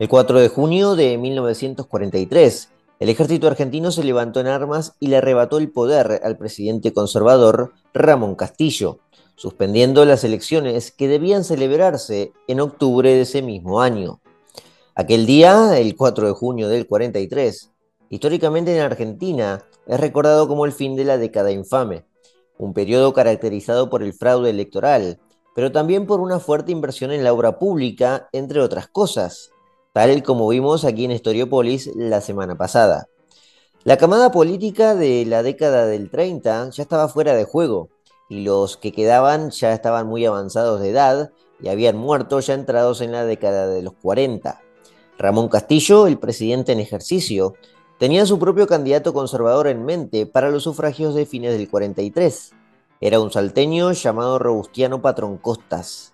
El 4 de junio de 1943, el ejército argentino se levantó en armas y le arrebató el poder al presidente conservador Ramón Castillo, suspendiendo las elecciones que debían celebrarse en octubre de ese mismo año. Aquel día, el 4 de junio del 43, históricamente en Argentina, es recordado como el fin de la década infame, un periodo caracterizado por el fraude electoral, pero también por una fuerte inversión en la obra pública, entre otras cosas tal como vimos aquí en Historiopolis la semana pasada. La camada política de la década del 30 ya estaba fuera de juego y los que quedaban ya estaban muy avanzados de edad y habían muerto ya entrados en la década de los 40. Ramón Castillo, el presidente en ejercicio, tenía su propio candidato conservador en mente para los sufragios de fines del 43. Era un salteño llamado Robustiano Patrón Costas.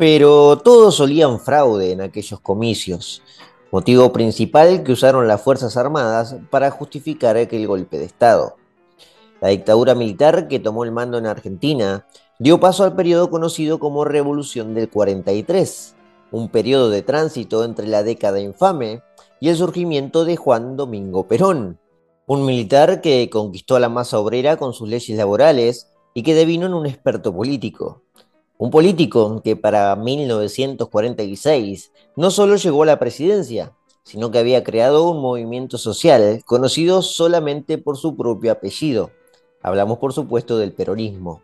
Pero todos solían fraude en aquellos comicios, motivo principal que usaron las Fuerzas Armadas para justificar aquel golpe de Estado. La dictadura militar que tomó el mando en Argentina dio paso al periodo conocido como Revolución del 43, un periodo de tránsito entre la década infame y el surgimiento de Juan Domingo Perón, un militar que conquistó a la masa obrera con sus leyes laborales y que devino en un experto político. Un político que para 1946 no solo llegó a la presidencia, sino que había creado un movimiento social conocido solamente por su propio apellido. Hablamos por supuesto del peronismo.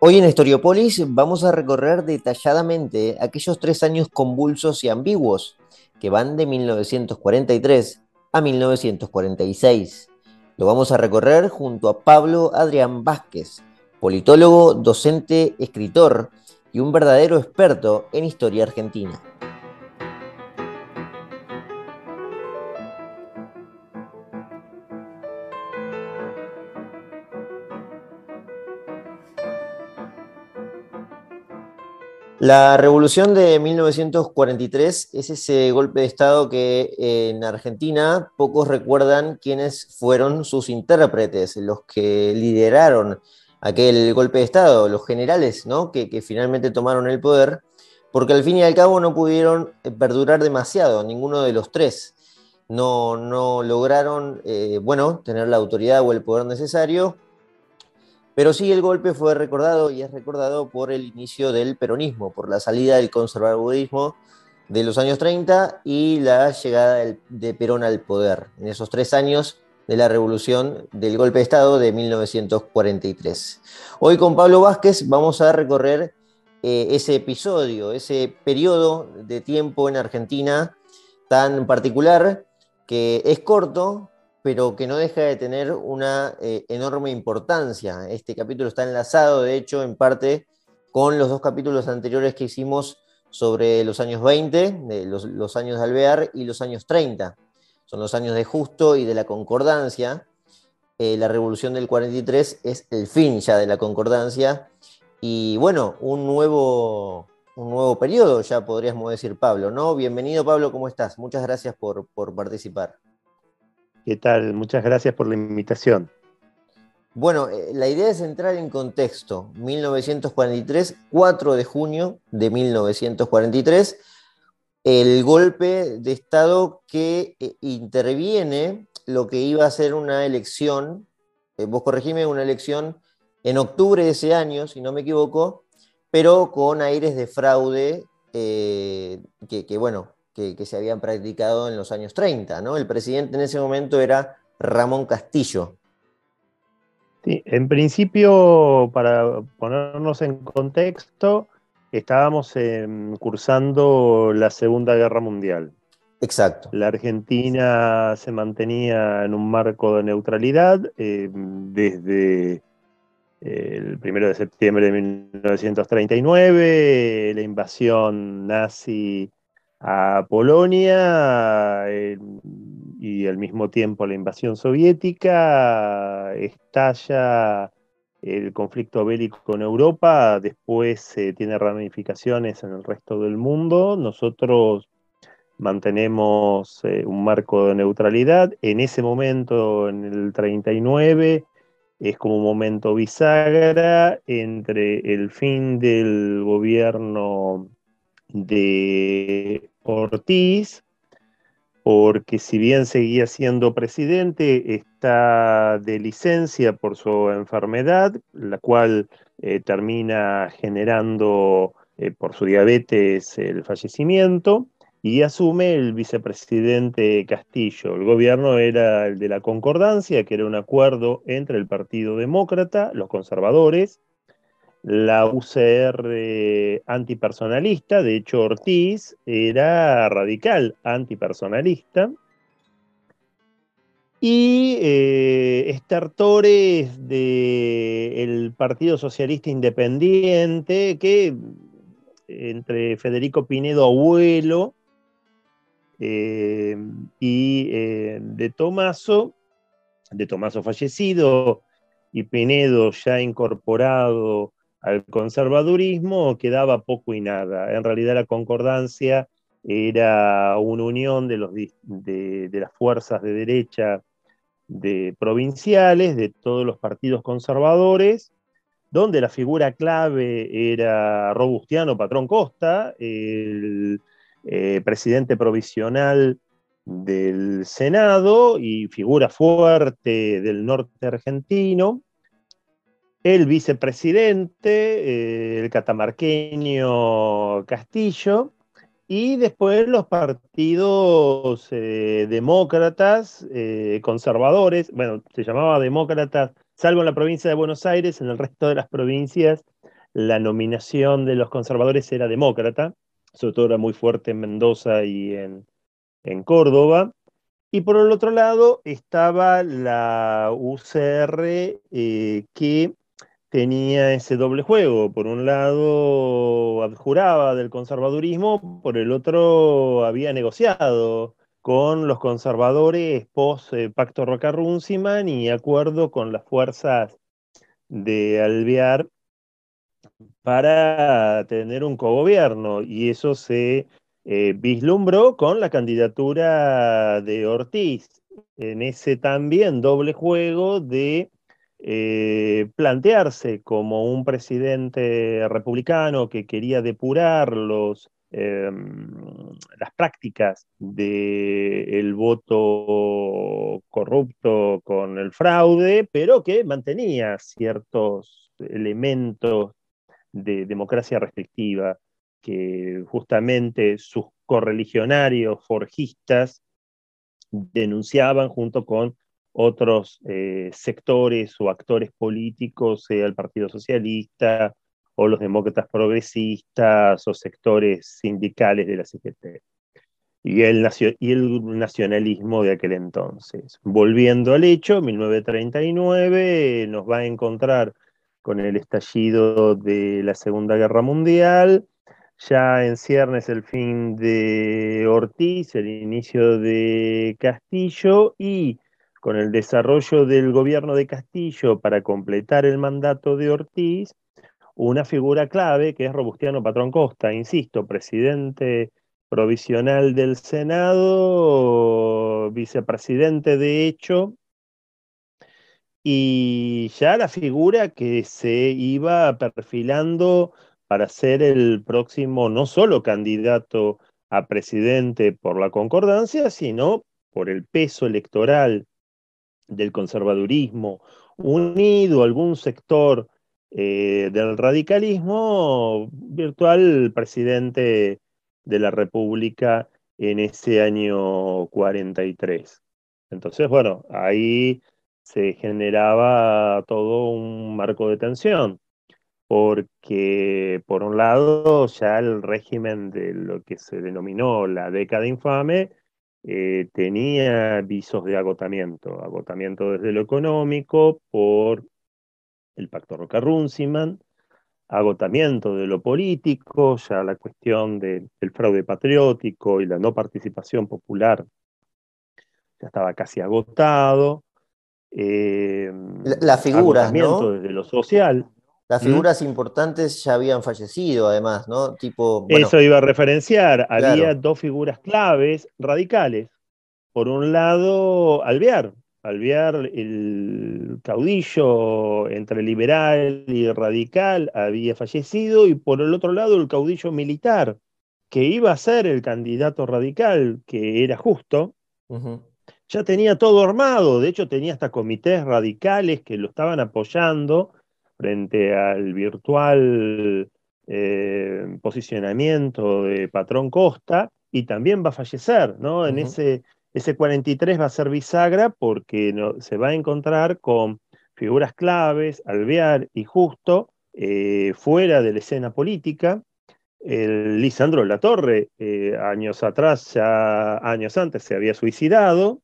Hoy en Historiopolis vamos a recorrer detalladamente aquellos tres años convulsos y ambiguos que van de 1943 a 1946. Lo vamos a recorrer junto a Pablo Adrián Vázquez, politólogo, docente, escritor y un verdadero experto en historia argentina. La revolución de 1943 es ese golpe de Estado que en Argentina pocos recuerdan quiénes fueron sus intérpretes, los que lideraron aquel golpe de Estado, los generales, ¿no? Que, finalmente tomaron el poder, porque al fin y al cabo no pudieron eh, perdurar demasiado, ninguno de los tres. No, no lograron, eh, bueno, tener la autoridad o el poder necesario, pero sí el golpe fue recordado y es recordado por el inicio del peronismo, por la salida del conservadurismo de los años 30 y la llegada de Perón al poder. En esos tres años de la revolución del golpe de Estado de 1943. Hoy con Pablo Vázquez vamos a recorrer eh, ese episodio, ese periodo de tiempo en Argentina tan particular que es corto, pero que no deja de tener una eh, enorme importancia. Este capítulo está enlazado, de hecho, en parte con los dos capítulos anteriores que hicimos sobre los años 20, los, los años de Alvear y los años 30 son los años de Justo y de la Concordancia. Eh, la revolución del 43 es el fin ya de la Concordancia y bueno, un nuevo, un nuevo periodo, ya podríamos decir, Pablo, ¿no? Bienvenido, Pablo, ¿cómo estás? Muchas gracias por, por participar. ¿Qué tal? Muchas gracias por la invitación. Bueno, eh, la idea es entrar en contexto. 1943, 4 de junio de 1943 el golpe de Estado que eh, interviene lo que iba a ser una elección, eh, vos corregime, una elección en octubre de ese año, si no me equivoco, pero con aires de fraude eh, que, bueno, que, que, se habían practicado en los años 30. ¿no? El presidente en ese momento era Ramón Castillo. Sí, en principio, para ponernos en contexto, estábamos em, cursando la Segunda Guerra Mundial. Exacto. La Argentina se mantenía en un marco de neutralidad em, desde el 1 de septiembre de 1939, la invasión nazi a Polonia em, y al mismo tiempo la invasión soviética, estalla el conflicto bélico en Europa, después eh, tiene ramificaciones en el resto del mundo. Nosotros mantenemos eh, un marco de neutralidad. En ese momento, en el 39, es como un momento bisagra entre el fin del gobierno de Ortiz porque si bien seguía siendo presidente, está de licencia por su enfermedad, la cual eh, termina generando eh, por su diabetes el fallecimiento, y asume el vicepresidente Castillo. El gobierno era el de la concordancia, que era un acuerdo entre el Partido Demócrata, los conservadores, la UCR antipersonalista, de hecho Ortiz era radical antipersonalista, y eh, estertores del Partido Socialista Independiente, que entre Federico Pinedo Abuelo eh, y eh, de Tomaso, de Tomaso fallecido y Pinedo ya incorporado al conservadurismo quedaba poco y nada. En realidad la concordancia era una unión de, las fuerzas de derecha de provinciales, de todos los partidos conservadores, donde la figura clave era Robustiano Patrón Costa, el eh, presidente provisional del Senado y figura fuerte del norte argentino, el vicepresidente, eh, el catamarqueño Castillo, y después los partidos eh, demócratas, eh, conservadores, bueno, se llamaba demócratas, salvo en la provincia de Buenos Aires, en el resto de las provincias la nominación de los conservadores era demócrata, sobre todo era muy fuerte en Mendoza y en, en Córdoba. Y por el otro lado estaba la UCR que tenía ese doble juego. Por un lado, adjuraba del conservadurismo, por el otro, había negociado con los conservadores post eh, Pacto Roca-Runciman y acuerdo con las fuerzas de Alvear para tener un cogobierno. Y eso se eh, vislumbró con la candidatura de Ortiz en ese también doble juego de eh, plantearse como un presidente republicano que quería depurar los, em, las prácticas del voto corrupto con el fraude, pero que mantenía ciertos elementos de democracia restrictiva que justamente sus correligionarios forjistas denunciaban junto con otros eh, sectores o actores políticos, sea el Partido Socialista o los demócratas progresistas o sectores sindicales de la CGT. Y el, y el nacionalismo de aquel entonces. Volviendo al hecho, 1939 nos va a encontrar con el estallido de la Segunda Guerra Mundial, ya en ciernes el fin de Ortiz, el inicio de Castillo y con el desarrollo del gobierno de Castillo para completar el mandato de Ortiz, una figura clave que es Robustiano Patrón Costa, insisto, presidente provisional del Senado, vicepresidente de hecho, y ya la figura que se iba perfilando para ser el próximo no solo candidato a presidente por la concordancia, sino por el peso electoral del conservadurismo, unido a algún sector eh, del radicalismo, virtual presidente de la República en ese año 43. Entonces, bueno, ahí se generaba todo un marco de tensión, porque por un lado ya el régimen de lo que se denominó la década infame eh, tenía visos de agotamiento, agotamiento desde lo económico por el pacto Roca-Runciman, agotamiento de lo político, ya la cuestión del fraude patriótico y la no participación popular ya estaba casi agotado. Eh, la, figura, ¿no? desde lo social. Las ¿Mm? figuras importantes ya habían fallecido, además, ¿no? Tipo, Eso iba a referenciar. Había dos figuras claves radicales. Por un lado, Alvear. Alvear, el caudillo entre liberal y radical, había fallecido, y por el otro lado, el caudillo militar, que iba a ser el candidato radical, que era justo, ya tenía todo armado, de hecho tenía hasta comités radicales que lo estaban apoyando frente al virtual eh, posicionamiento de Patrón Costa, y también va a fallecer, ¿no? En ese, ese 43 va a ser bisagra porque se va a encontrar con figuras claves, Alvear y Justo, eh, fuera de la escena política. El Lisandro Latorre, eh, años atrás, ya años antes, se había suicidado.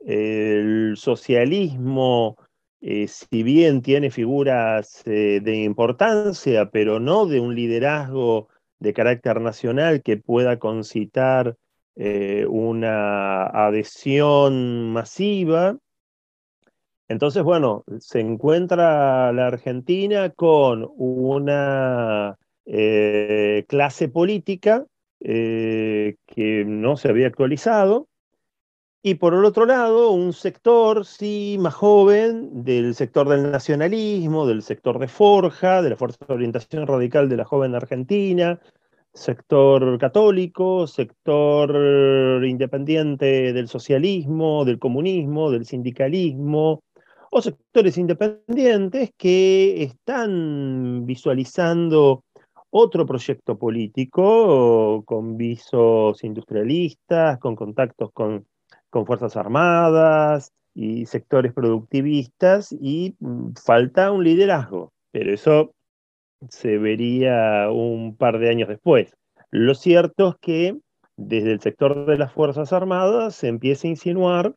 El socialismo, eh, si bien tiene figuras de importancia, pero no de un liderazgo de carácter nacional que pueda concitar una adhesión masiva, entonces, bueno, se encuentra la Argentina con una eh, clase política eh, que no se había actualizado, y por el otro lado, un sector, sí, más joven, del sector del nacionalismo, del sector de Forja, de la Fuerza de Orientación Radical de la Joven Argentina, sector católico, sector independiente del socialismo, del comunismo, del sindicalismo, o sectores independientes que están visualizando otro proyecto político con visos industrialistas, con contactos con, con Fuerzas Armadas y sectores productivistas y mm, falta un liderazgo, pero eso se vería un par de años después. Lo cierto es que desde el sector de las Fuerzas Armadas se empieza a insinuar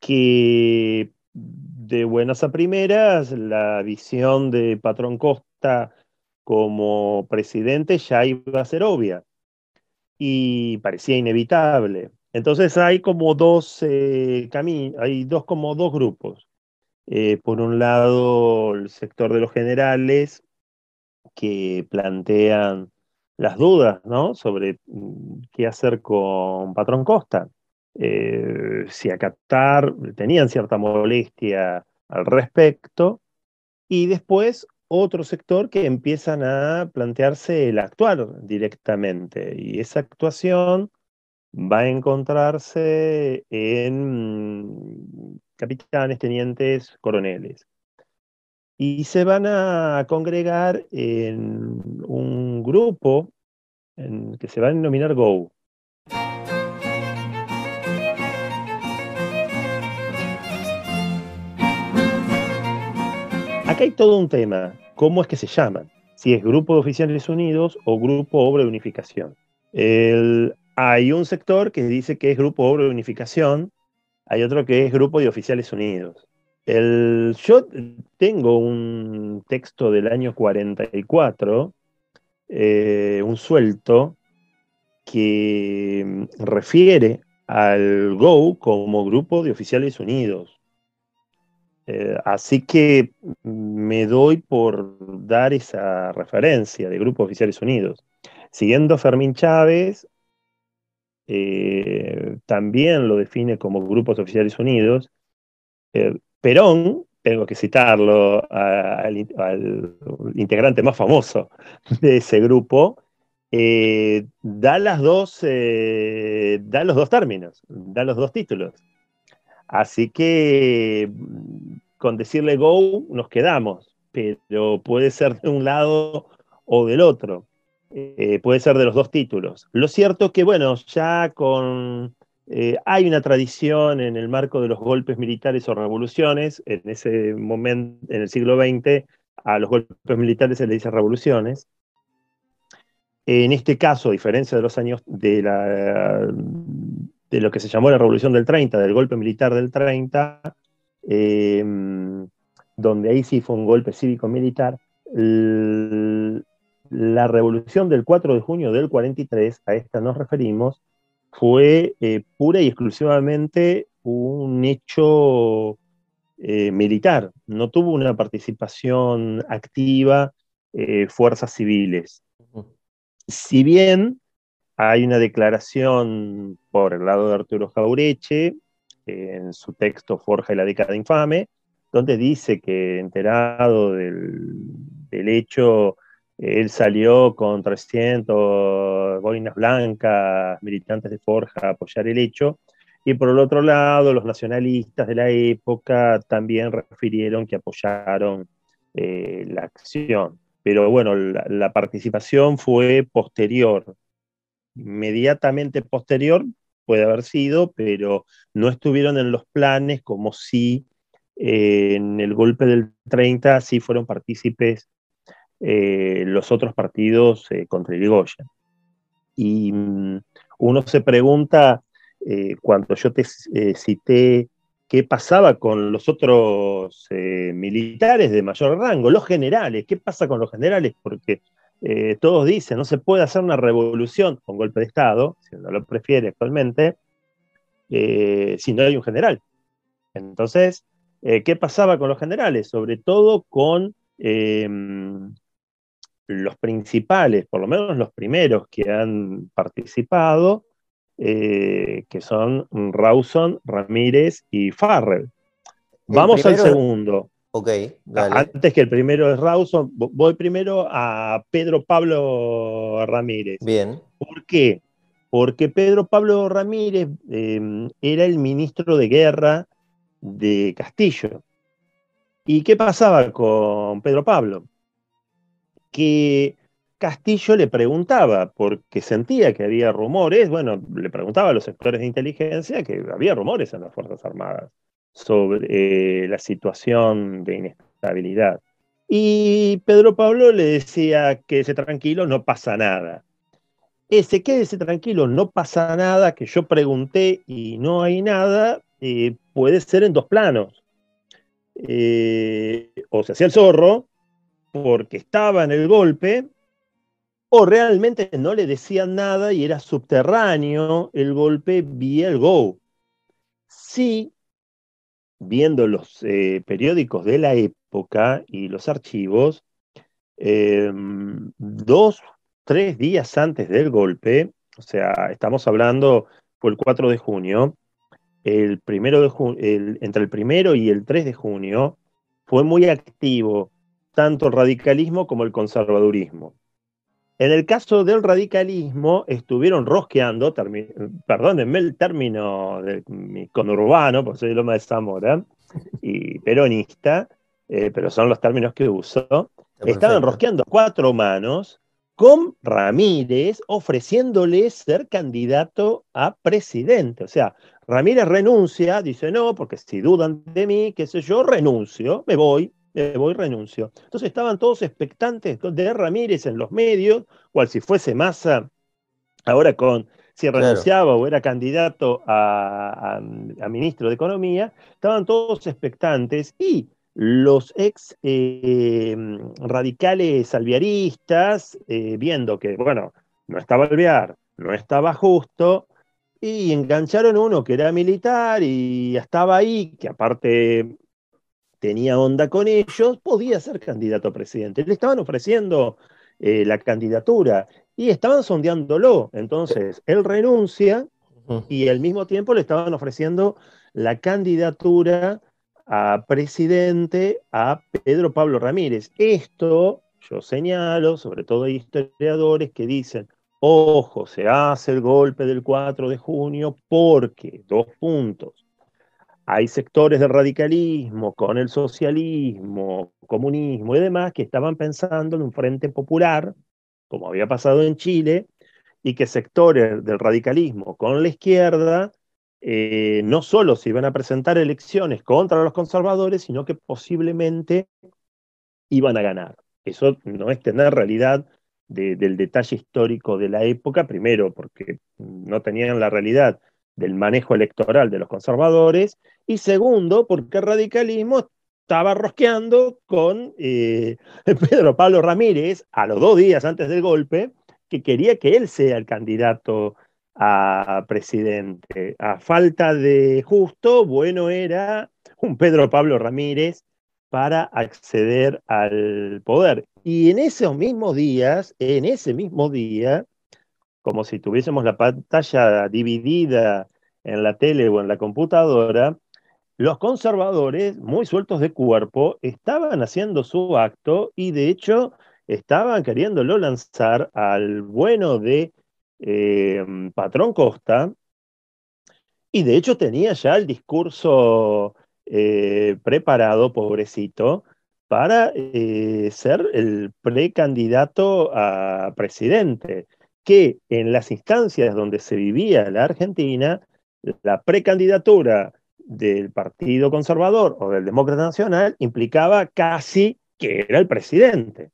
que de buenas a primeras, la visión de Patrón Costa como presidente ya iba a ser obvia y parecía inevitable. Entonces hay como dos eh, caminos, hay dos como dos grupos. Eh, por un lado, el sector de los generales que plantean las dudas ¿no? sobre mm, qué hacer con Patrón Costa. Eh, si acatar, tenían cierta molestia al respecto, y después otro sector que empiezan a plantearse el actuar directamente, y esa actuación va a encontrarse en capitanes, tenientes, coroneles. Y se van a congregar en un grupo que se va a denominar GO, Acá hay todo un tema. ¿Cómo es que se llaman? Si es Grupo de Oficiales Unidos o Grupo Obra de Unificación. Hay un sector que dice que es Grupo Obra de Unificación, hay otro que es Grupo de Oficiales Unidos. El, yo tengo un texto del año 44, eh, un suelto, que refiere al GO como Grupo de Oficiales Unidos. Eh, así que me doy por dar esa referencia de Grupo Oficiales Unidos. Siguiendo Fermín Chávez, eh, también lo define como Grupos Oficiales Unidos. Eh, Perón, tengo que citarlo al, integrante más famoso de ese grupo, da, las dos, da los dos términos, da los dos títulos. Así que con decirle go nos quedamos, pero puede ser de un lado o del otro. Eh, puede ser de los dos títulos. Lo cierto es que, bueno, ya con... Eh, hay una tradición en el marco de los golpes militares o revoluciones, en ese momento, en el siglo XX, a los golpes militares se le dice revoluciones. En este caso, a diferencia de los años de la, de lo que se llamó la Revolución del 30, del golpe militar del 30, em, donde ahí sí fue un golpe cívico-militar, la revolución del 4 de junio del 43, a esta nos referimos, fue eh, pura y exclusivamente un hecho eh, militar, no tuvo una participación activa eh, fuerzas civiles. Si bien hay una declaración por el lado de Arturo Jaureche, en su texto Forja y la década infame, donde dice que enterado del, hecho, él salió con 300 boinas blancas, militantes de Forja, a apoyar el hecho. Y por el otro lado, los nacionalistas de la época también refirieron que apoyaron eh, la acción. Pero bueno, la, participación fue posterior, inmediatamente posterior puede haber sido, pero no estuvieron en los planes como si eh, en el golpe del 30 sí fueron partícipes eh, los otros partidos contra Irigoyen. Y mm, uno se pregunta eh, cuando yo te eh, cité qué pasaba con los otros eh, militares de mayor rango, los generales, qué pasa con los generales, porque todos dicen, no se puede hacer una revolución con golpe de Estado, si uno lo prefiere actualmente, si no hay un general. Entonces, ¿qué pasaba con los generales? Sobre todo con los principales, por lo menos los primeros que han participado, eh, que son Rawson, Ramírez y Farrell. Vamos al segundo. Ok, Antes que el primero es Rawson, voy primero a Pedro Pablo Ramírez. Bien. ¿Por qué? Porque Pedro Pablo Ramírez em, era el ministro de guerra de Castillo. ¿Y qué pasaba con Pedro Pablo? Que Castillo le preguntaba, porque sentía que había rumores, bueno, le preguntaba a los sectores de inteligencia que había rumores en las Fuerzas Armadas sobre eh, la situación de inestabilidad. Y Pedro Pablo le decía, quédese tranquilo, no pasa nada. Ese quédese tranquilo, no pasa nada, que yo pregunté y no hay nada, eh, puede ser en dos planos. Eh, o se hacía el zorro, porque estaba en el golpe, o realmente no le decían nada y era subterráneo el golpe vía el Go. Sí, viendo los eh, periódicos de la época y los archivos, em, dos, tres días antes del golpe, o sea, estamos hablando, fue el 4 de junio, el primero de entre el primero y el 3 de junio, fue muy activo tanto el radicalismo como el conservadurismo. En el caso del radicalismo, estuvieron rosqueando, perdónenme el término de, conurbano, porque soy Loma de Zamora, y peronista, eh, pero son los términos que uso. Estaban rosqueando cuatro manos con Ramírez ofreciéndole ser candidato a presidente. O sea, Ramírez renuncia, dice no, porque si dudan de mí, qué sé yo, renuncio, me voy, me voy, renuncio. Entonces estaban todos expectantes de Ramírez en los medios, cual si fuese masa, ahora con si renunciaba o era candidato a, ministro de Economía, estaban todos expectantes y los ex eh, radicales alviaristas, eh, viendo que, bueno, no estaba Alvear, no estaba justo, y engancharon uno que era militar y estaba ahí, que aparte tenía onda con ellos, podía ser candidato a presidente. Le estaban ofreciendo eh, la candidatura y estaban sondeándolo. Entonces, él renuncia y al mismo tiempo le estaban ofreciendo la candidatura a presidente a Pedro Pablo Ramírez. Esto yo señalo, sobre todo hay historiadores que dicen, ojo, se hace el golpe del 4 de junio porque, dos puntos, hay sectores del radicalismo con el socialismo, comunismo y demás que estaban pensando en un frente popular, como había pasado en Chile, y que sectores del radicalismo con la izquierda eh, no solo se iban a presentar elecciones contra los conservadores, sino que posiblemente iban a ganar. Eso no es tener realidad del detalle histórico de la época, primero porque no tenían la realidad del manejo electoral de los conservadores, y segundo, porque el radicalismo estaba rosqueando con eh, Pedro Pablo Ramírez a los dos días antes del golpe, que quería que él sea el candidato a presidente. A falta de justo, bueno era un Pedro Pablo Ramírez para acceder al poder. Y en esos mismos días, en ese mismo día, como si tuviésemos la pantalla dividida en la tele o en la computadora, los conservadores, muy sueltos de cuerpo, estaban haciendo su acto y de hecho estaban queriéndolo lanzar al bueno de eh, Patrón Costa, y de hecho tenía ya el discurso eh, preparado, pobrecito, para eh, ser el precandidato a presidente, que en las instancias donde se vivía la Argentina, la precandidatura del Partido Conservador o del Demócrata Nacional implicaba casi que era el presidente.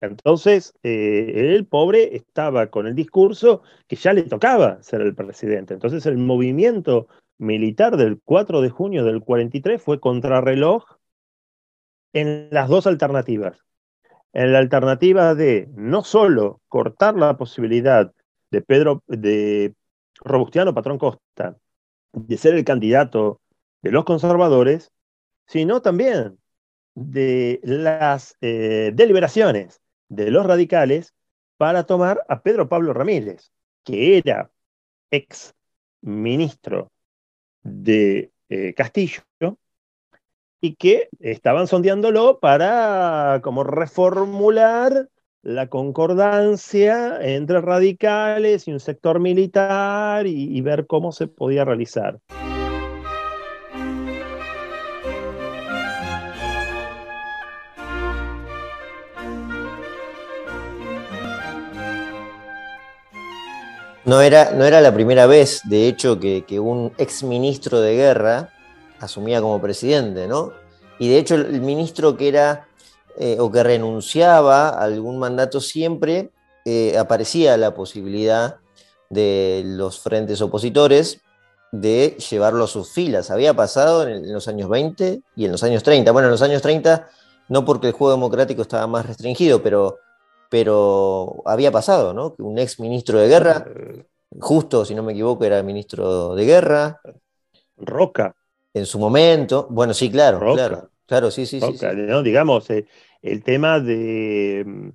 Entonces, eh, el pobre estaba con el discurso que ya le tocaba ser el presidente. Entonces, el movimiento militar del 4 de junio del 43 fue contrarreloj en las dos alternativas. En la alternativa de no solo cortar la posibilidad de Pedro, de Robustiano Patrón Costa, de ser el candidato de los conservadores, sino también de las eh, deliberaciones de los radicales para tomar a Pedro Pablo Ramírez, que era ex ministro de eh, Castillo y que estaban sondeándolo para como reformular la concordancia entre radicales y un sector militar y ver cómo se podía realizar. No era, no era la primera vez, de hecho, que, un ex ministro de guerra asumía como presidente, ¿no? Y de hecho, el ministro que era eh, o que renunciaba a algún mandato siempre eh, aparecía la posibilidad de los frentes opositores de llevarlo a sus filas. Había pasado en, en, los años 20 y en los años 30. Bueno, en los años 30 no porque el juego democrático estaba más restringido, pero pero había pasado, ¿no? Que un ex ministro de guerra, justo, si no me equivoco, era ministro de guerra. Roca. En su momento, bueno, sí, claro, claro, claro, sí, sí, sí, ¿no? Digamos, eh, el tema de, mm,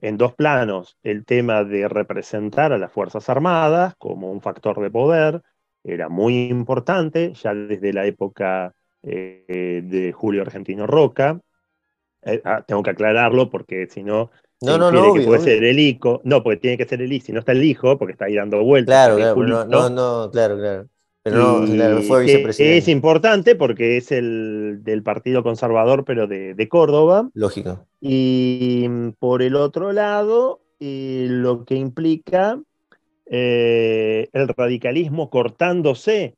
en dos planos, el tema de representar a las Fuerzas Armadas como un factor de poder, era muy importante, ya desde la época eh, de Julio Argentino Roca. Eh, ah, tengo que aclararlo porque si no, no, no, no. que puede ser el hijo. No, porque tiene que ser el hijo. Si no está el hijo, porque está ahí dando vueltas. Claro, claro. No, no, claro, claro. Pero no, fue vicepresidente. Es importante porque es el del Partido Conservador, pero de, Córdoba. Lógico. Y por el otro lado, lo que implica eh, el radicalismo cortándose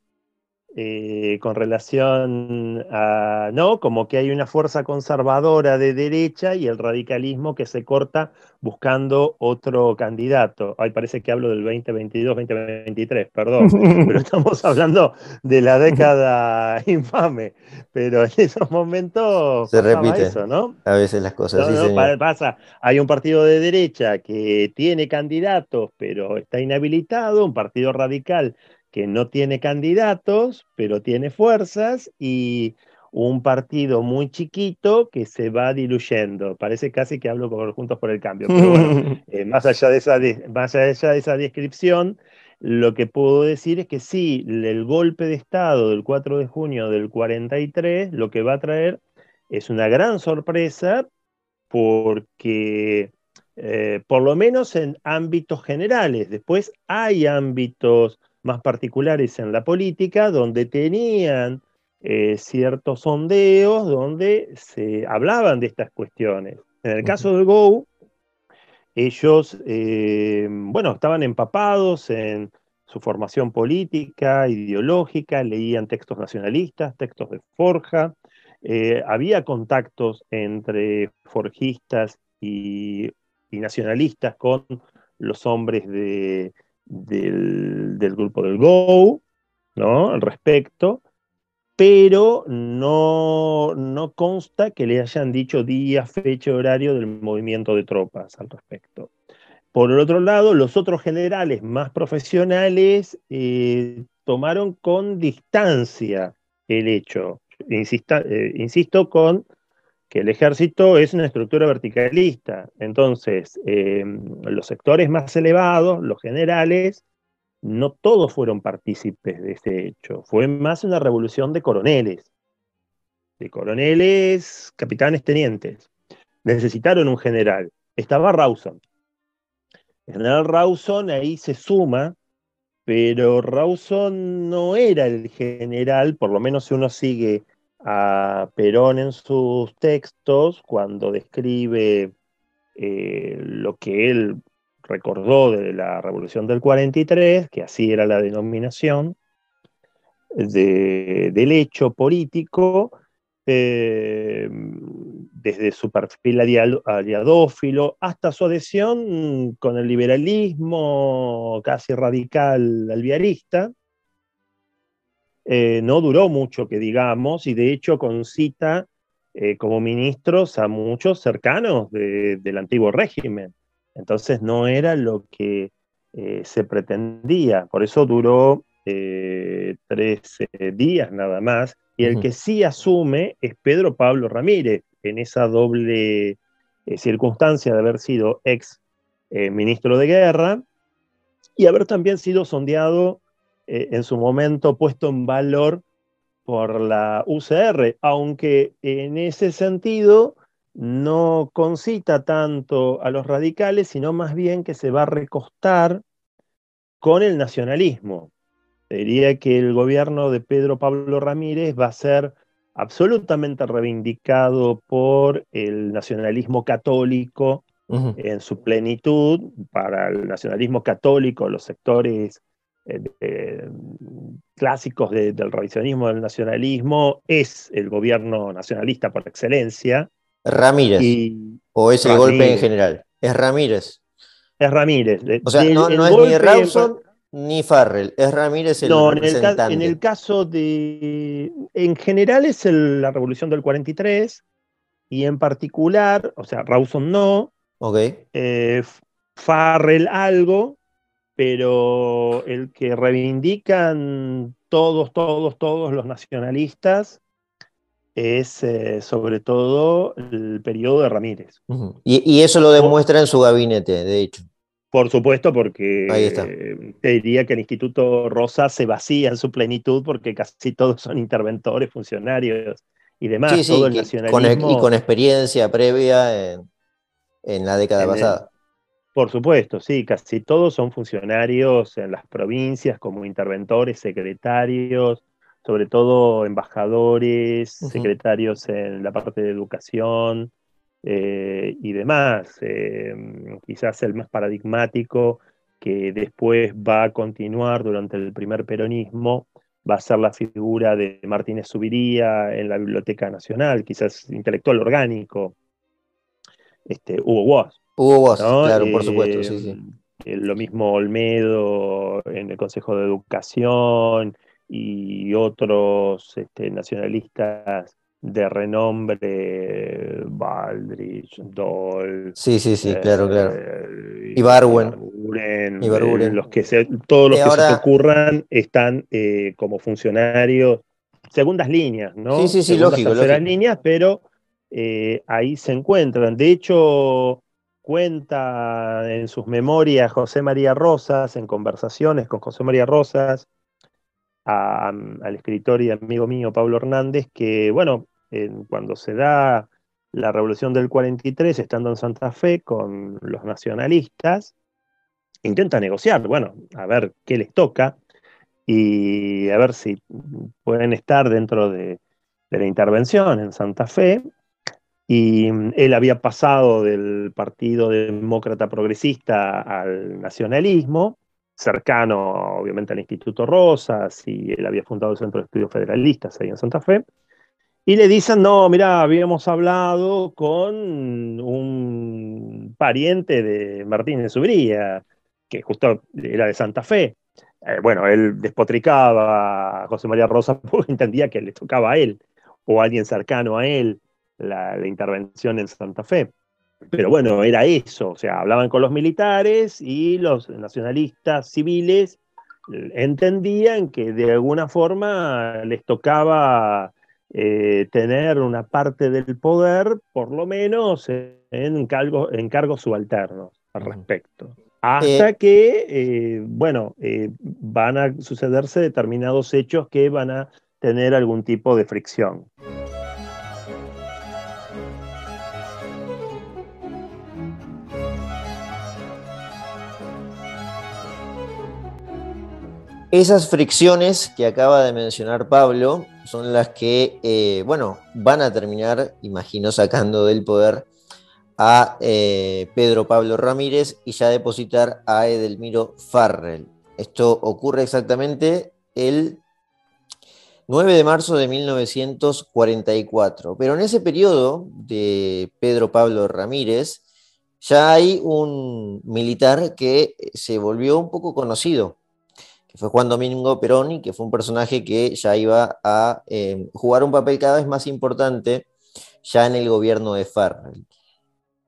eh, con relación a, ¿no? Como que hay una fuerza conservadora de derecha y el radicalismo que se corta buscando otro candidato. Ay, parece que hablo del 2022, 2023, perdón, pero estamos hablando de la década infame, pero en esos momentos se repite eso, ¿no? A veces las cosas. No, pasa, hay un partido de derecha que tiene candidatos, pero está inhabilitado, un partido radical que no tiene candidatos, pero tiene fuerzas y un partido muy chiquito que se va diluyendo. Parece casi que hablo por Juntos por el Cambio, pero bueno, eh, más, allá de esa más allá de esa descripción, lo que puedo decir es que sí, el golpe de Estado del 4 de junio del 43 lo que va a traer es una gran sorpresa porque, eh, por lo menos en ámbitos generales, después hay ámbitos más particulares en la política, donde tenían eh, ciertos sondeos, donde se hablaban de estas cuestiones. En el caso del GO, ellos, eh, bueno, estaban empapados en su formación política, ideológica, leían textos nacionalistas, textos de Forja, eh, había contactos entre forjistas y nacionalistas con los hombres de, del, grupo del Go, ¿no? Al respecto, pero no, no consta que le hayan dicho día, fecha, horario del movimiento de tropas al respecto. Por el otro lado, los otros generales más profesionales eh, tomaron con distancia el hecho, eh, insisto, con que el ejército es una estructura verticalista. Entonces, eh, los sectores más elevados, los generales, no todos fueron partícipes de este hecho. Fue más una revolución de coroneles, de coroneles, capitanes, tenientes. Necesitaron un general. estaba Rawson. El general Rawson ahí se suma, pero Rawson no era el general, por lo menos si uno sigue a Perón en sus textos, cuando describe eh, lo que él recordó de la Revolución del 43, que así era la denominación, del hecho político, eh, desde su perfil aliadófilo hasta su adhesión con el liberalismo casi radical alviarista. Eh, no duró mucho, que digamos, y de hecho concita eh, como ministros a muchos cercanos del antiguo régimen. Entonces no era lo que se pretendía. Por eso duró 13 días nada más y el que sí asume es Pedro Pablo Ramírez, en esa doble eh, circunstancia de haber sido ex eh, ministro de guerra y haber también sido sondeado eh, en su momento, puesto en valor por la UCR, aunque en ese sentido no concita tanto a los radicales, sino más bien que se va a recostar con el nacionalismo diría que el gobierno de Pedro Pablo Ramírez va a ser absolutamente reivindicado por el nacionalismo católico en su plenitud. Para el nacionalismo católico, los sectores eh, clásicos del revisionismo del nacionalismo, es el gobierno nacionalista por excelencia. Ramírez. ¿O es el golpe en general? Es Ramírez. Es Ramírez. O sea, no, es ni Rawson ni Farrell, es Ramírez el no, representante. En el, caso de. En general es la revolución del 43, y en particular, o sea, Rawson no. Ok. Eh, Farrell algo, pero el que reivindican todos, todos, todos los nacionalistas es eh, sobre todo el periodo de Ramírez. y, eso lo demuestra en su gabinete, de hecho. Por supuesto, porque te diría que el Instituto Rosa se vacía en su plenitud porque casi todos son interventores, funcionarios y demás. Sí, todo el nacionalismo. y con experiencia previa en, la década pasada. Por supuesto, sí, casi todos son funcionarios en las provincias como interventores, secretarios, sobre todo embajadores, secretarios en la parte de educación, eh, y demás. Eh, quizás el más paradigmático que después va a continuar durante el primer peronismo va a ser la figura de Martínez Subiría en la Biblioteca Nacional, quizás intelectual orgánico, este, Hugo Boss. Hugo Boss, claro, por supuesto, sí, eh, Lo mismo Olmedo en el Consejo de Educación y otros este, nacionalistas de renombre, Baldrich, Doll. Sí, sí, sí, claro, claro. Eh, y Barwen. Los que todos los que se te ocurran están eh, como funcionarios, segundas líneas, ¿no? Sí, sí, sí, lógico. Terceras líneas, pero eh, ahí se encuentran. De hecho, cuenta en sus memorias José María Rosas, en conversaciones con José María Rosas, al escritor y amigo mío Pablo Hernández, que, bueno, cuando se da la revolución del 43, estando en Santa Fe con los nacionalistas, intenta negociar, bueno, a ver qué les toca y a ver si pueden estar dentro de, la intervención en Santa Fe. Y él había pasado del Partido Demócrata Progresista al nacionalismo, cercano obviamente al Instituto Rosas, y él había fundado el Centro de Estudios Federalistas ahí en Santa Fe. Y le dicen, no, mira, habíamos hablado con un pariente de Martínez Subría, que justo era de Santa Fe. Eh, bueno, él despotricaba a José María Rosa porque entendía que le tocaba a él o a alguien cercano a él la, la, intervención en Santa Fe. Pero bueno, era eso, o sea, hablaban con los militares y los nacionalistas civiles eh, entendían que de alguna forma les tocaba eh, tener una parte del poder, por lo menos en, en cargos subalternos al respecto. Hasta eh, que, eh, bueno, van a sucederse determinados hechos que van a tener algún tipo de fricción. Esas fricciones que acaba de mencionar Pablo son las que, eh, bueno, van a terminar, imagino, sacando del poder a eh, Pedro Pablo Ramírez y ya depositar a Edelmiro Farrell. Esto ocurre exactamente el 9 de marzo de 1944. Pero en ese periodo de Pedro Pablo Ramírez, ya hay un militar que se volvió un poco conocido, que fue Juan Domingo Perón que fue un personaje que ya iba a eh, jugar un papel cada vez más importante ya en el gobierno de Farrell.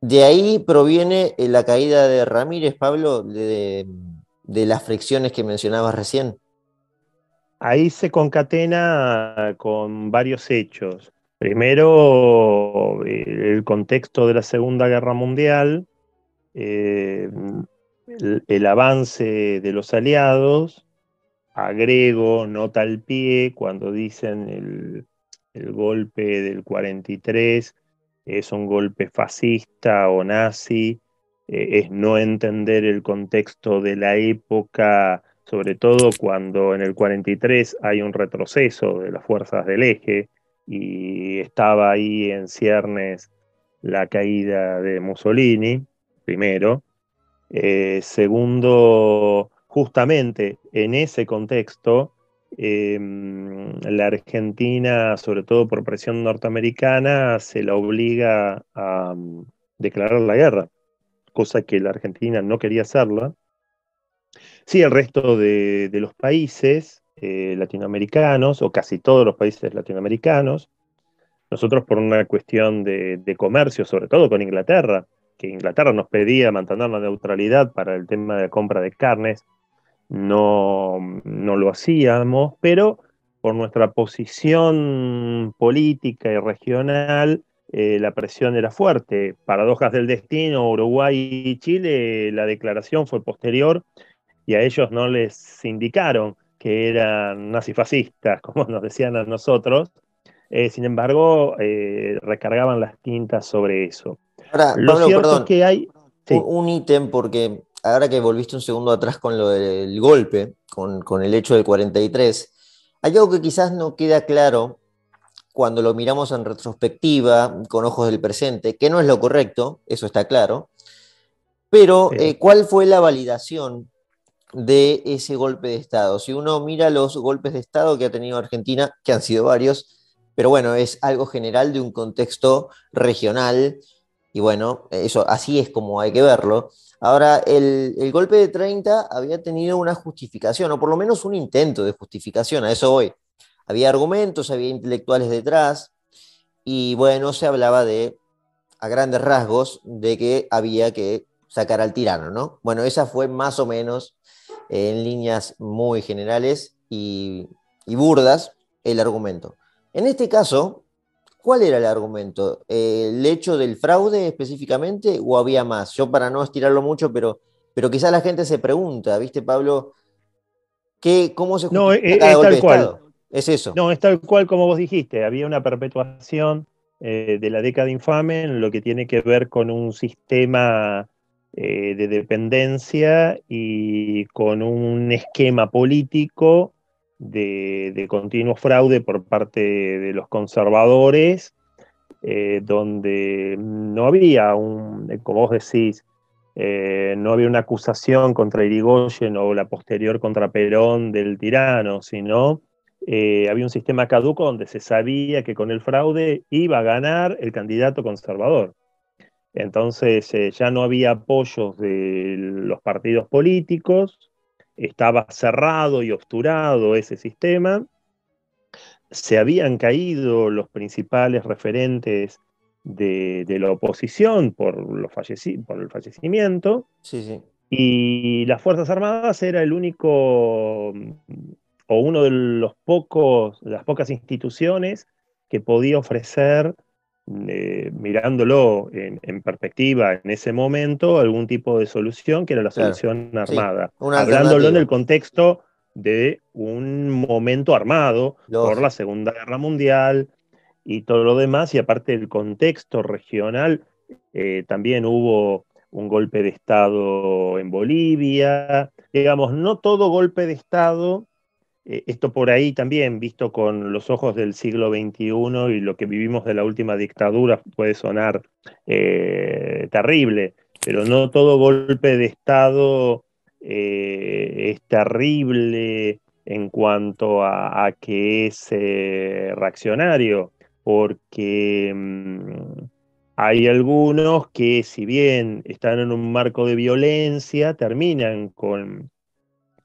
De ahí proviene eh, la caída de Ramírez, Pablo, de, las fricciones que mencionabas recién. Ahí se concatena con varios hechos. Primero, el contexto de la Segunda Guerra Mundial, eh, el, avance de los aliados, agrego nota al pie cuando dicen el, el golpe del 43 es un golpe fascista o nazi, eh, es no entender el contexto de la época sobre todo cuando en el 43 hay un retroceso de las fuerzas del eje y estaba ahí en ciernes la caída de Mussolini, primero. Eh, segundo, justamente en ese contexto, em, la Argentina, sobre todo por presión norteamericana, se la obliga a mm, declarar la guerra, cosa que la Argentina no quería hacerla. Sí, el resto de, los países eh, latinoamericanos, o casi todos los países latinoamericanos, nosotros por una cuestión de, comercio, sobre todo con Inglaterra, que Inglaterra nos pedía mantener la neutralidad para el tema de la compra de carnes, no, no lo hacíamos, pero por nuestra posición política y regional, eh, la presión era fuerte. Paradojas del destino, Uruguay y Chile, la declaración fue posterior y a ellos no les indicaron que eran nazifascistas, como nos decían a nosotros. Eh, sin embargo, eh, recargaban las tintas sobre eso. Ahora, lo Pablo, perdón, que hay un ítem, porque ahora que volviste un segundo atrás con lo del golpe, con, con el hecho del 43, hay algo que quizás no queda claro cuando lo miramos en retrospectiva, con ojos del presente, que no es lo correcto, eso está claro, pero eh, ¿cuál fue la validación de ese golpe de Estado. Si uno mira los golpes de Estado que ha tenido Argentina, que han sido varios, pero bueno, es algo general de un contexto regional, y bueno, eso así es como hay que verlo. Ahora, el, golpe de 30 había tenido una justificación, o por lo menos un intento de justificación, a eso voy. Había argumentos, había intelectuales detrás, y bueno, se hablaba de, a grandes rasgos, de que había que sacar al tirano, ¿no? Bueno, esa fue más o menos en líneas muy generales y, burdas el argumento. En este caso, ¿cuál era el argumento? ¿El hecho del fraude específicamente o había más? Yo para no estirarlo mucho, pero, pero quizás la gente se pregunta, ¿viste, Pablo? ¿Qué, ¿Cómo se no, es, tal cual. Es eso. No, es tal cual como vos dijiste. Había una perpetuación eh, de la década infame en lo que tiene que ver con un sistema eh, de dependencia y con un esquema político de, continuo fraude por parte de los conservadores, eh, donde no había un, como vos decís, eh, no había una acusación contra Irigoyen o la posterior contra Perón del tirano, sino había un sistema caduco donde se sabía que con el fraude iba a ganar el candidato conservador. Entonces eh, ya no había apoyos de los partidos políticos, estaba cerrado y obsturado ese sistema, se habían caído los principales referentes de, la oposición por, por el fallecimiento, y las Fuerzas Armadas era el único o uno de los pocos, de las pocas instituciones que podía ofrecer eh, mirándolo en, perspectiva en ese momento, algún tipo de solución que era la solución armada. hablándolo en el contexto de un momento armado por la Segunda Guerra Mundial y todo lo demás, y aparte del contexto regional, eh, también hubo un golpe de Estado en Bolivia. Digamos, no todo golpe de Estado esto por ahí también, visto con los ojos del siglo XXI y lo que vivimos de la última dictadura, puede sonar eh, terrible, pero no todo golpe de Estado eh, es terrible en cuanto a, que es reaccionario, porque mm, hay algunos que si bien están en un marco de violencia, terminan con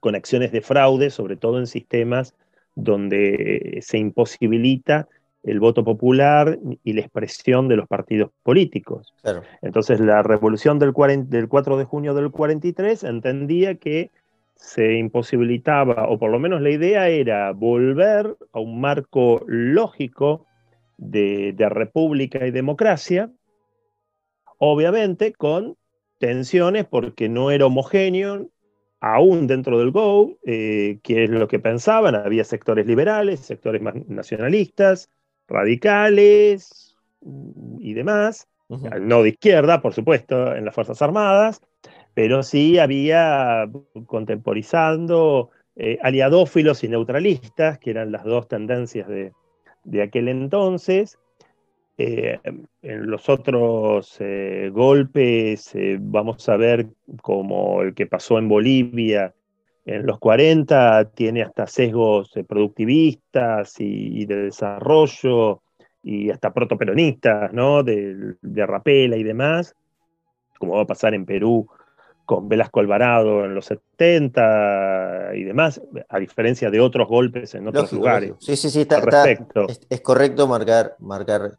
con acciones de fraude, sobre todo en sistemas donde se imposibilita el voto popular y la expresión de los partidos políticos. Entonces la revolución del, 4 de junio del 43 entendía que se imposibilitaba, o por lo menos la idea era volver a un marco lógico de, de república y democracia, obviamente con tensiones porque no era homogéneo, aún dentro del Go, eh, qué es lo que pensaban. Había sectores liberales, sectores más nacionalistas, radicales mm, y demás. No de izquierda, por supuesto, en las Fuerzas Armadas, pero sí había contemporizando eh, aliadófilos y neutralistas, que eran las dos tendencias de, de aquel entonces. Eh, en los otros eh, golpes eh, vamos a ver como el que pasó en Bolivia en los 40 tiene hasta sesgos productivistas y, de desarrollo y hasta protoperonistas, ¿no? De, de Rapela y demás, como va a pasar en Perú con Velasco Alvarado en los 70 y demás, a diferencia de otros golpes en otros lugares. Sí, sí, sí, está, es, correcto marcar, marcar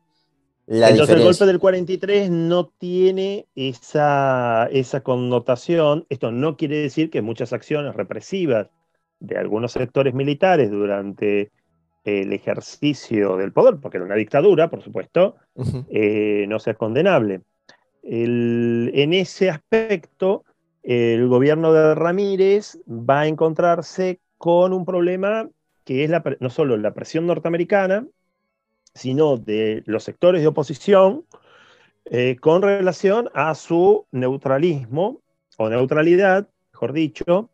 entonces el golpe del 43 no tiene esa, esa connotación. Esto no quiere decir que muchas acciones represivas de algunos sectores militares durante el ejercicio del poder, porque era una dictadura, por supuesto, eh, no sea condenable. en ese aspecto, el gobierno de Ramírez va a encontrarse con un problema que es la, no solo la presión norteamericana, sino de los sectores de oposición eh, con relación a su neutralismo o neutralidad, mejor dicho.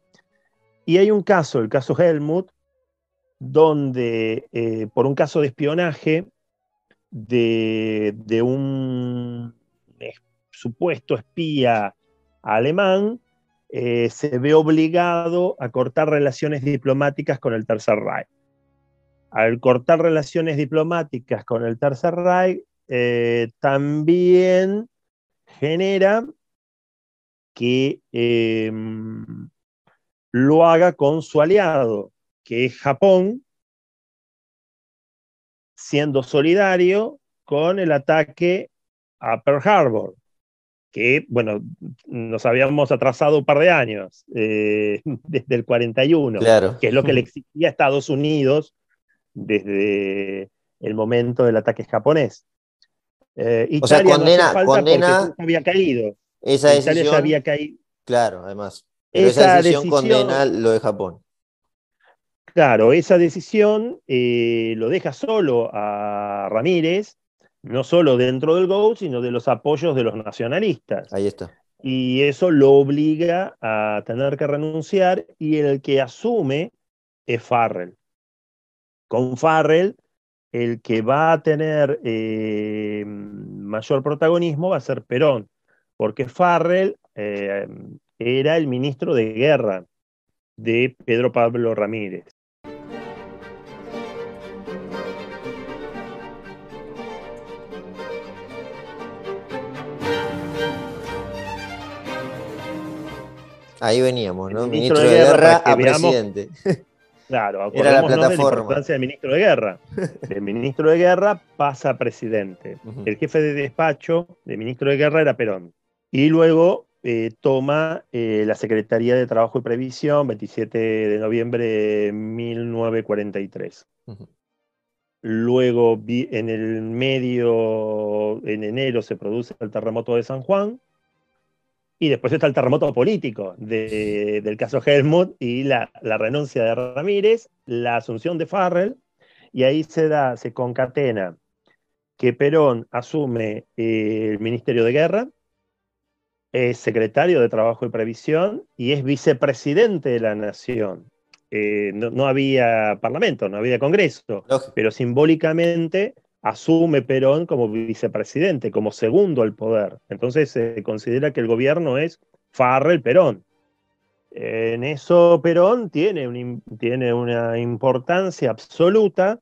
Y hay un caso, el caso Helmut, donde eh, por un caso de espionaje de, un supuesto espía alemán, eh, se ve obligado a cortar relaciones diplomáticas con el Tercer Reich al cortar relaciones diplomáticas con el Tercer Reich, eh, también genera que em, lo haga con su aliado, que es Japón, siendo solidario con el ataque a Pearl Harbor, que, bueno, nos habíamos atrasado un par de años, eh, desde el 41, que es lo que le exigía a Estados Unidos desde el momento del ataque japonés. Eh, Italia o sea, condena, no condena había caído. Esa decisión, había caído. Claro, además. esa, decisión, condena lo de Japón. Claro, esa decisión eh, lo deja solo a Ramírez, no solo dentro del GO, sino de los apoyos de los nacionalistas. Ahí está. Y eso lo obliga a tener que renunciar y el que asume es Farrell con Farrell, el que va a tener eh, mayor protagonismo va a ser Perón, porque Farrell eh, era el ministro de guerra de Pedro Pablo Ramírez. Ahí veníamos, ¿no? Ministro, de, guerra, a presidente. Claro, acordémonos de la importancia del ministro de guerra. El ministro de guerra pasa a presidente. El jefe de despacho del ministro de guerra era Perón. Y luego eh, toma eh, la Secretaría de Trabajo y Previsión, 27 de noviembre de 1943. Luego, en el medio, en enero, se produce el terremoto de San Juan y después está el terremoto político del caso Helmut y la, renuncia de Ramírez, la asunción de Farrell, y ahí se da, se concatena que Perón asume eh, el Ministerio de Guerra, es secretario de Trabajo y Previsión y es vicepresidente de la Nación. eh, no, había parlamento, no había congreso, pero simbólicamente asume Perón como vicepresidente, como segundo al poder. Entonces se considera que el gobierno es Farrell Perón. En eso Perón tiene, una importancia absoluta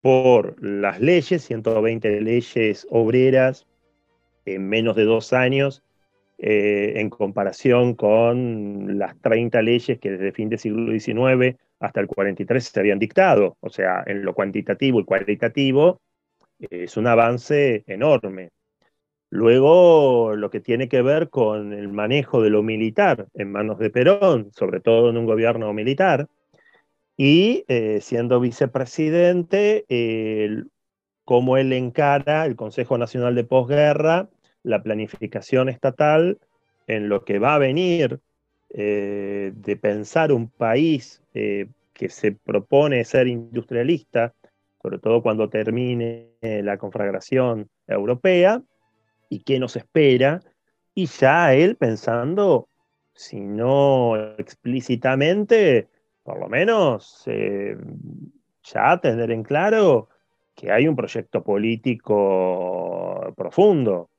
por las leyes, 120 leyes obreras en menos de dos años, eh, en comparación con las 30 leyes que desde fin del siglo XIX hasta el 43 se habían dictado. O sea, en lo cuantitativo y cualitativo es un avance enorme. Luego, lo que tiene que ver con el manejo de lo militar en manos de Perón, sobre todo en un gobierno militar, y eh, siendo vicepresidente, cómo él encara el Consejo Nacional de Posguerra la planificación estatal en lo que va a venir eh, de pensar un país eh, que se propone ser industrialista, sobre todo cuando termine la conflagración europea, y qué nos espera, y ya él pensando, si no explícitamente, por lo menos eh, ya tener en claro que hay un proyecto político profundo,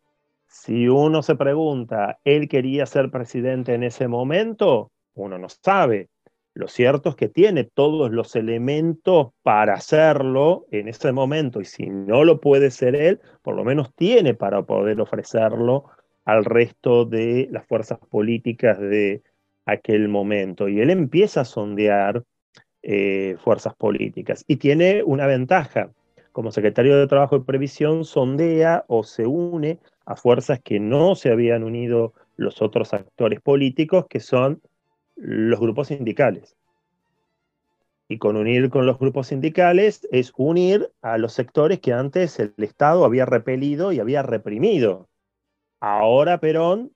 si uno se pregunta, ¿él quería ser presidente en ese momento? Uno no sabe. Lo cierto es que tiene todos los elementos para hacerlo en ese momento y si no lo puede ser él, por lo menos tiene para poder ofrecerlo al resto de las fuerzas políticas de aquel momento. Y él empieza a sondear eh, fuerzas políticas y tiene una ventaja. Como secretario de Trabajo y Previsión, sondea o se une a fuerzas que no se habían unido los otros actores políticos, que son los grupos sindicales. Y con unir con los grupos sindicales es unir a los sectores que antes el Estado había repelido y había reprimido. Ahora Perón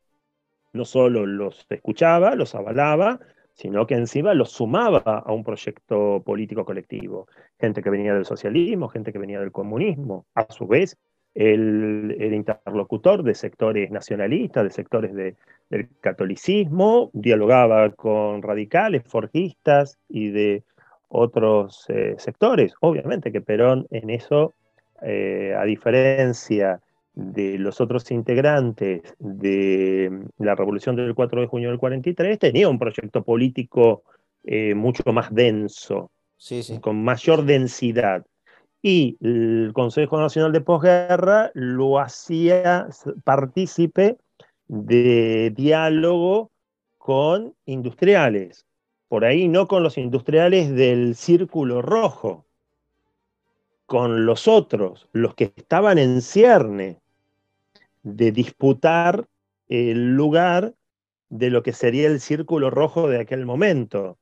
no solo los escuchaba, los avalaba, sino que encima los sumaba a un proyecto político colectivo. Gente que venía del socialismo, gente que venía del comunismo. A su vez, el, interlocutor de sectores nacionalistas, de sectores del catolicismo, dialogaba con radicales, forjistas y de otros eh, sectores. Obviamente que Perón en eso, eh, a diferencia de los otros integrantes de la revolución del 4 de junio del 43, tenía un proyecto político eh, mucho más denso, con mayor densidad y el Consejo Nacional de Posguerra lo hacía partícipe de diálogo con industriales, por ahí no con los industriales del círculo rojo, con los otros, los que estaban en cierne de disputar el lugar de lo que sería el círculo rojo de aquel momento,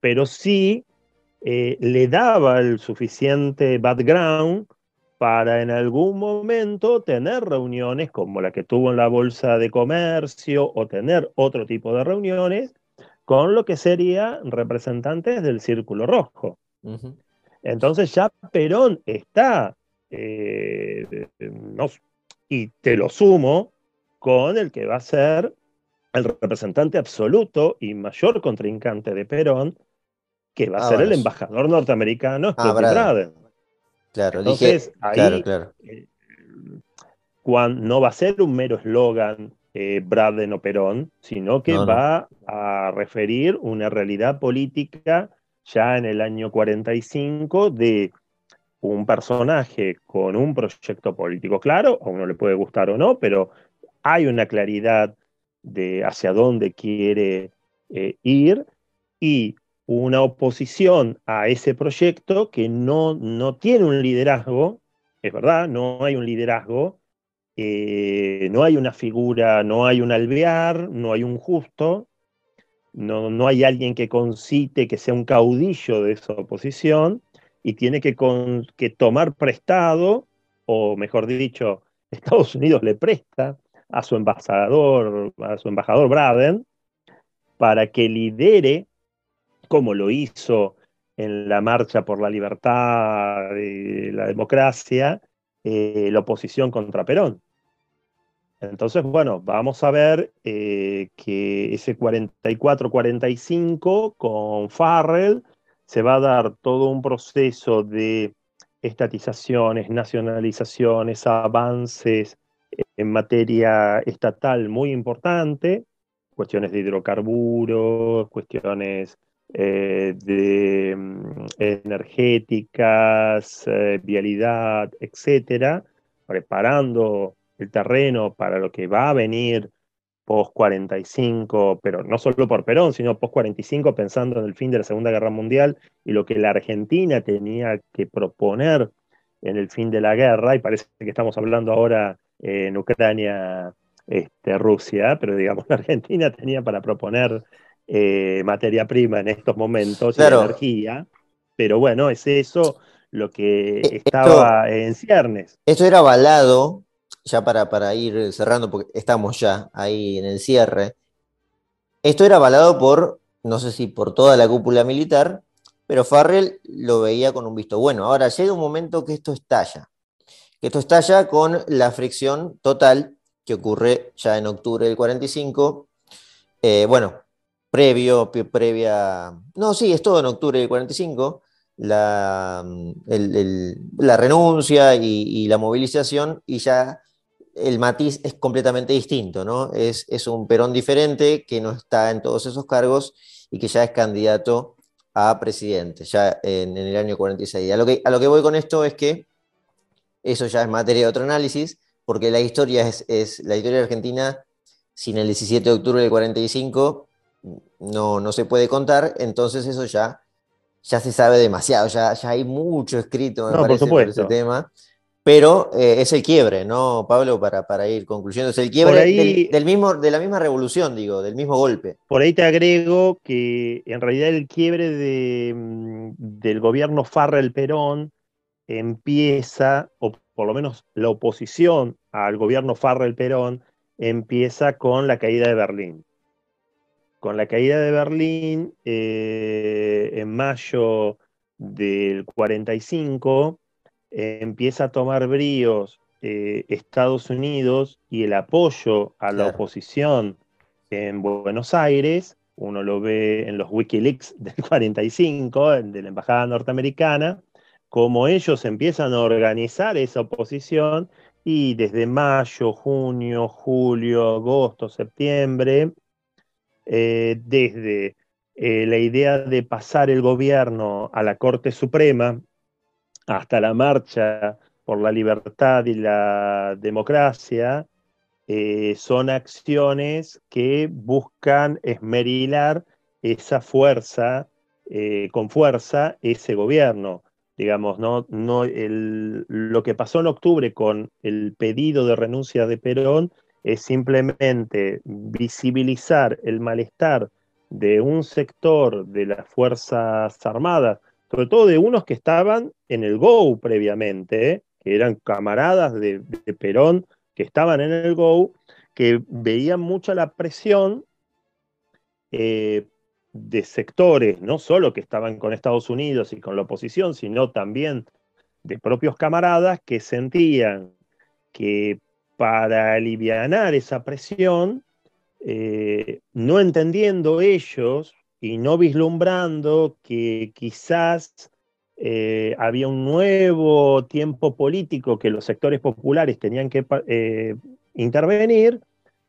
pero sí eh, le daba el suficiente background para en algún momento tener reuniones como la que tuvo en la Bolsa de Comercio o tener otro tipo de reuniones con lo que serían representantes del Círculo Rojo. Entonces ya Perón está, eh, y te lo sumo, con el que va a ser el representante absoluto y mayor contrincante de Perón, que va a ah, ser el embajador norteamericano ah, Braden. Claro, Entonces, ahí eh, no va a ser un mero eslogan eh, Braden o Perón, sino que va a referir una realidad política ya en el año 45 de un personaje con un proyecto político claro, a uno le puede gustar o no, pero hay una claridad de hacia dónde quiere eh, ir y una oposición a ese proyecto que no, no tiene un liderazgo, es verdad, no hay un liderazgo, eh, no hay una figura, no hay un alvear, no hay un justo, no, no hay alguien que concite, que sea un caudillo de esa oposición, y tiene que, que tomar prestado, o mejor dicho, Estados Unidos le presta a su embajador, a su embajador Braden, para que lidere como lo hizo en la marcha por la libertad y la democracia, eh, la oposición contra Perón. Entonces, bueno, vamos a ver eh, que ese 44-45 con Farrell se va a dar todo un proceso de estatizaciones, nacionalizaciones, avances en materia estatal muy importante, cuestiones de hidrocarburos, cuestiones eh, de mm, energéticas, eh, vialidad, etcétera, preparando el terreno para lo que va a venir post 45, pero no solo por Perón, sino post 45 pensando en el fin de la Segunda Guerra Mundial y lo que la Argentina tenía que proponer en el fin de la guerra, y parece que estamos hablando ahora en Ucrania, este, Rusia, pero digamos la Argentina tenía para proponer eh, materia prima en estos momentos, energía, pero bueno, es eso lo que eh, estaba en ciernes. Esto era avalado ya para, para ir cerrando, porque estamos ya ahí en el cierre, esto era avalado por, no sé si por toda la cúpula militar, pero Farrell lo veía con un visto bueno. Ahora llega un momento que esto estalla, que esto estalla con la fricción total que ocurre ya en octubre del 45. Eh, bueno, previo, previa, no, sí, es todo en octubre del 45 la, la renuncia y, la movilización y ya el matiz es completamente distinto, ¿no? Es, es, un Perón diferente que no está en todos esos cargos y que ya es candidato a presidente, ya en, el año 46. A lo, que, a lo que voy con esto es que eso ya es materia de otro análisis, porque la historia es, es la historia Argentina sin el 17 de octubre del 45 no, no se puede contar, entonces eso ya, ya se sabe demasiado, ya, ya hay mucho escrito, me parece, por ese tema. Pero eh, es el quiebre, ¿no, Pablo? Para, para ir concluyendo, es el quiebre del, mismo, de la misma revolución, digo, del mismo golpe. Por ahí te agrego que en realidad el quiebre de, mm, del gobierno Farrell-Perón empieza, o por lo menos la oposición al gobierno Farrell-Perón, empieza con la caída de Berlín. Con la caída de Berlín, eh, en mayo del 45, empieza a tomar bríos eh, Estados Unidos y el apoyo a la oposición en Buenos Aires, uno lo ve en los Wikileaks del 45, de la Embajada Norteamericana, como ellos empiezan a organizar esa oposición y desde mayo, junio, julio, agosto, septiembre, eh, desde eh, la idea de pasar el gobierno a la Corte Suprema, hasta la marcha por la libertad y la democracia, eh, son acciones que buscan esmerilar esa fuerza, con fuerza, ese gobierno. Digamos, ¿no? No, lo que pasó en octubre con el pedido de renuncia de Perón es simplemente visibilizar el malestar de un sector de las Fuerzas Armadas, sobre todo de unos que estaban en el GO previamente, que eran camaradas de, Perón, que estaban en el GO, que veían mucha la presión eh, de sectores, no solo que estaban con Estados Unidos y con la oposición, sino también de propios camaradas que sentían que para aliviar esa presión, eh, no entendiendo ellos y no vislumbrando que quizás eh, había un nuevo tiempo político que los sectores populares tenían que eh, intervenir,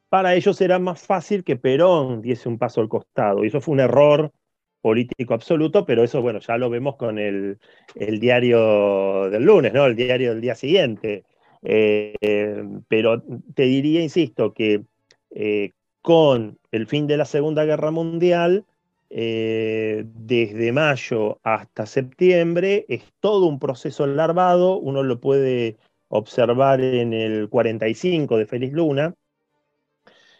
para ellos era más fácil que Perón diese un paso al costado. Y eso fue un error político absoluto, pero eso, bueno, ya lo vemos con el, diario del lunes, ¿no? El diario del día siguiente. Eh, pero te diría, insisto, que con el fin de la Segunda Guerra Mundial, eh, desde mayo hasta septiembre, es todo un proceso larvado, uno lo puede observar en el 45 de Feliz Luna,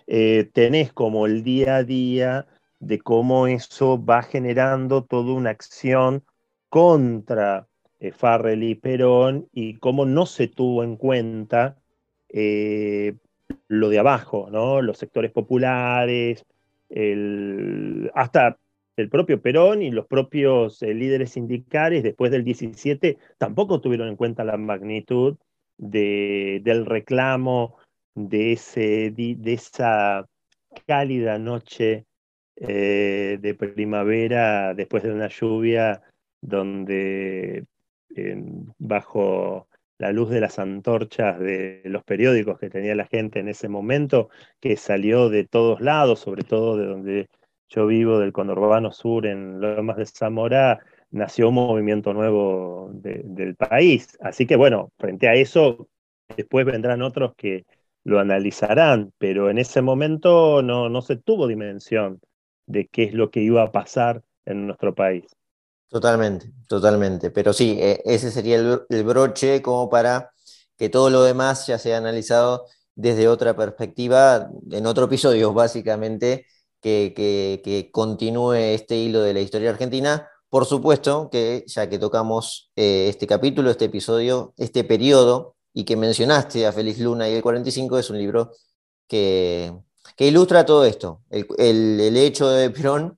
eh, tenés como el día a día de cómo eso va generando toda una acción contra eh, Farrell y Perón y cómo no se tuvo en cuenta lo de abajo, ¿no? los sectores populares, hasta el propio Perón y los propios eh, líderes sindicales después del 17 tampoco tuvieron en cuenta la magnitud del reclamo de esa cálida noche eh, de primavera después de una lluvia donde bajo la luz de las antorchas de los periódicos que tenía la gente en ese momento, que salió de todos lados, sobre todo de donde yo vivo, del conurbano sur en Lomas de Zamora, nació un movimiento nuevo del país. Así que bueno, frente a eso, después vendrán otros que lo analizarán, pero en ese momento no, no se tuvo dimensión de qué es lo que iba a pasar en nuestro país. Totalmente, totalmente. Pero sí, e, ese sería el, broche como para que todo lo demás ya sea analizado desde otra perspectiva, en otro episodio, básicamente, que, continúe este hilo de la historia argentina. Por supuesto que ya que tocamos eh, este capítulo, este episodio, este periodo, y que mencionaste a Félix Luna y el 45, es un libro que, que ilustra todo esto, el, el, hecho de Perón,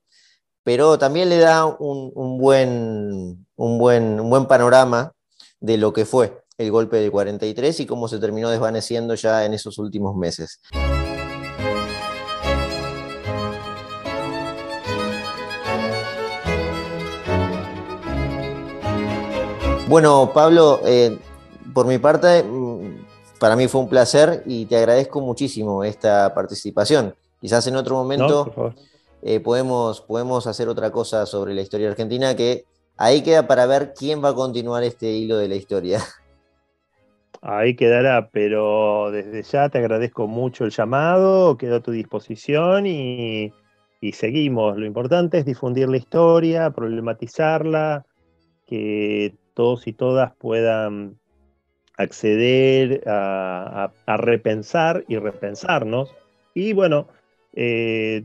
pero también le da un, un, buen, un, buen, un buen panorama de lo que fue el golpe del 43 y cómo se terminó desvaneciendo ya en esos últimos meses. Bueno, Pablo, eh, por mi parte, mm, para mí fue un placer y te agradezco muchísimo esta participación. Quizás en otro momento eh, podemos, podemos hacer otra cosa sobre la historia argentina que ahí queda para ver quién va a continuar este hilo de la historia. Ahí quedará, pero desde ya te agradezco mucho el llamado, quedo a tu disposición y, y seguimos. Lo importante es difundir la historia, problematizarla, que todos y todas puedan acceder a, repensar y repensarnos y bueno, eh,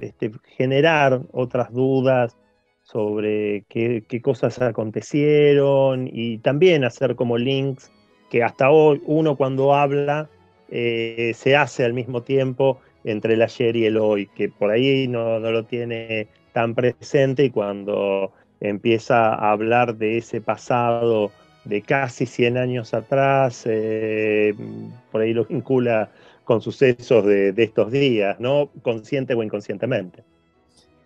este, generar otras dudas sobre qué, cosas acontecieron y también hacer como links que hasta hoy uno cuando habla eh, se hace al mismo tiempo entre el ayer y el hoy, que por ahí no, no lo tiene tan presente y cuando empieza a hablar de ese pasado de casi 100 años atrás, eh, por ahí lo vincula con sucesos de, estos días, ¿no? Consciente o inconscientemente.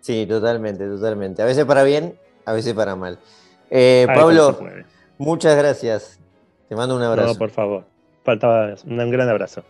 Sí, totalmente, totalmente. A veces para bien, a veces para mal. Eh, Pablo, muchas gracias. Te mando un abrazo. No, por favor. Faltaba un gran abrazo.